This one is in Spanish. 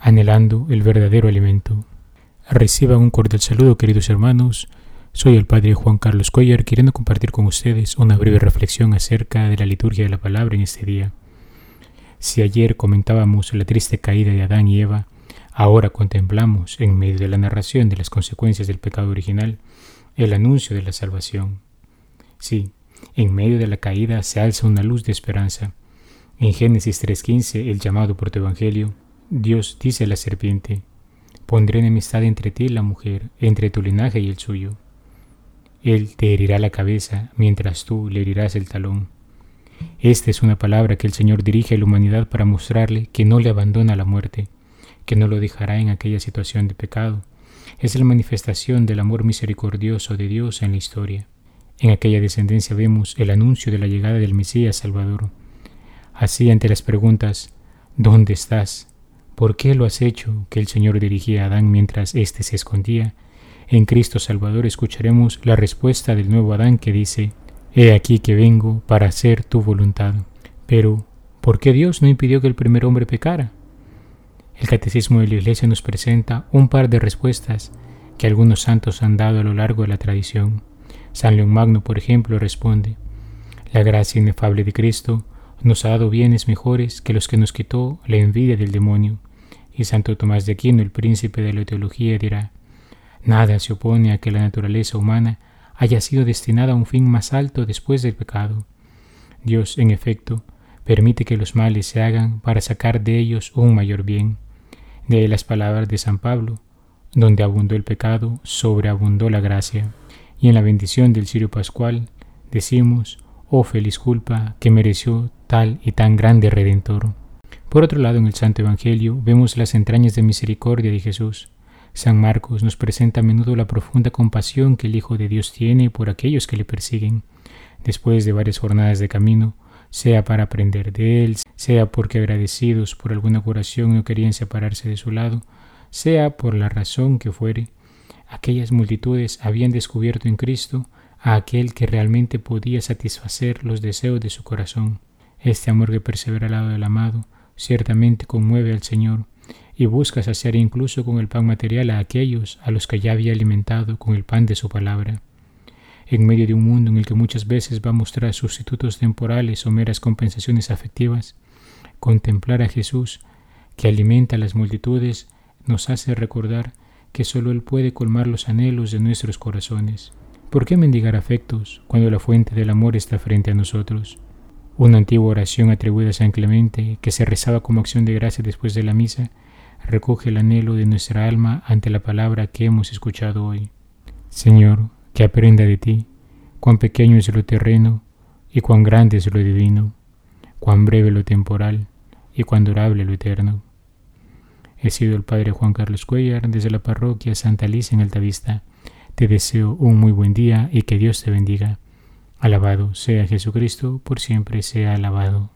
anhelando el verdadero alimento. Reciban un cordial saludo, queridos hermanos. Soy el Padre Juan Carlos Cuellar, queriendo compartir con ustedes una breve reflexión acerca de la liturgia de la palabra en este día. Si ayer comentábamos la triste caída de Adán y Eva, ahora contemplamos, en medio de la narración de las consecuencias del pecado original, el anuncio de la salvación. Sí, en medio de la caída se alza una luz de esperanza. En Génesis 3.15, el llamado por tu Evangelio, Dios dice a la serpiente, pondré enemistad entre ti y la mujer, entre tu linaje y el suyo. Él te herirá la cabeza, mientras tú le herirás el talón. Esta es una palabra que el Señor dirige a la humanidad para mostrarle que no le abandona la muerte, que no lo dejará en aquella situación de pecado. Es la manifestación del amor misericordioso de Dios en la historia. En aquella descendencia vemos el anuncio de la llegada del Mesías Salvador. Así ante las preguntas, ¿dónde estás? ¿Por qué lo has hecho? que el Señor dirigía a Adán mientras éste se escondía. En Cristo Salvador escucharemos la respuesta del nuevo Adán que dice, He aquí que vengo para hacer tu voluntad. Pero, ¿por qué Dios no impidió que el primer hombre pecara? El Catecismo de la Iglesia nos presenta un par de respuestas que algunos santos han dado a lo largo de la tradición. San León Magno, por ejemplo, responde, La gracia inefable de Cristo nos ha dado bienes mejores que los que nos quitó la envidia del demonio y Santo Tomás de Aquino, el príncipe de la teología, dirá, Nada se opone a que la naturaleza humana haya sido destinada a un fin más alto después del pecado. Dios, en efecto, permite que los males se hagan para sacar de ellos un mayor bien. De las palabras de San Pablo, donde abundó el pecado, sobreabundó la gracia. Y en la bendición del Sirio Pascual decimos, oh feliz culpa que mereció tal y tan grande Redentor. Por otro lado, en el Santo Evangelio vemos las entrañas de misericordia de Jesús. San Marcos nos presenta a menudo la profunda compasión que el Hijo de Dios tiene por aquellos que le persiguen. Después de varias jornadas de camino, sea para aprender de Él, sea porque agradecidos por alguna curación no querían separarse de su lado, sea por la razón que fuere, aquellas multitudes habían descubierto en Cristo a aquel que realmente podía satisfacer los deseos de su corazón. Este amor que persevera al lado del amado ciertamente conmueve al Señor y busca saciar incluso con el pan material a aquellos a los que ya había alimentado con el pan de su palabra. En medio de un mundo en el que muchas veces va a mostrar sustitutos temporales o meras compensaciones afectivas, contemplar a Jesús, que alimenta a las multitudes, nos hace recordar que sólo Él puede colmar los anhelos de nuestros corazones. ¿Por qué mendigar afectos cuando la fuente del amor está frente a nosotros? Una antigua oración atribuida a San Clemente, que se rezaba como acción de gracia después de la misa, recoge el anhelo de nuestra alma ante la palabra que hemos escuchado hoy. Señor, que aprenda de ti cuán pequeño es lo terreno y cuán grande es lo divino, cuán breve lo temporal y cuán durable lo eterno. He sido el Padre Juan Carlos Cuellar desde la parroquia Santa Alicia en Altavista. Te deseo un muy buen día y que Dios te bendiga. Alabado sea Jesucristo, por siempre sea alabado.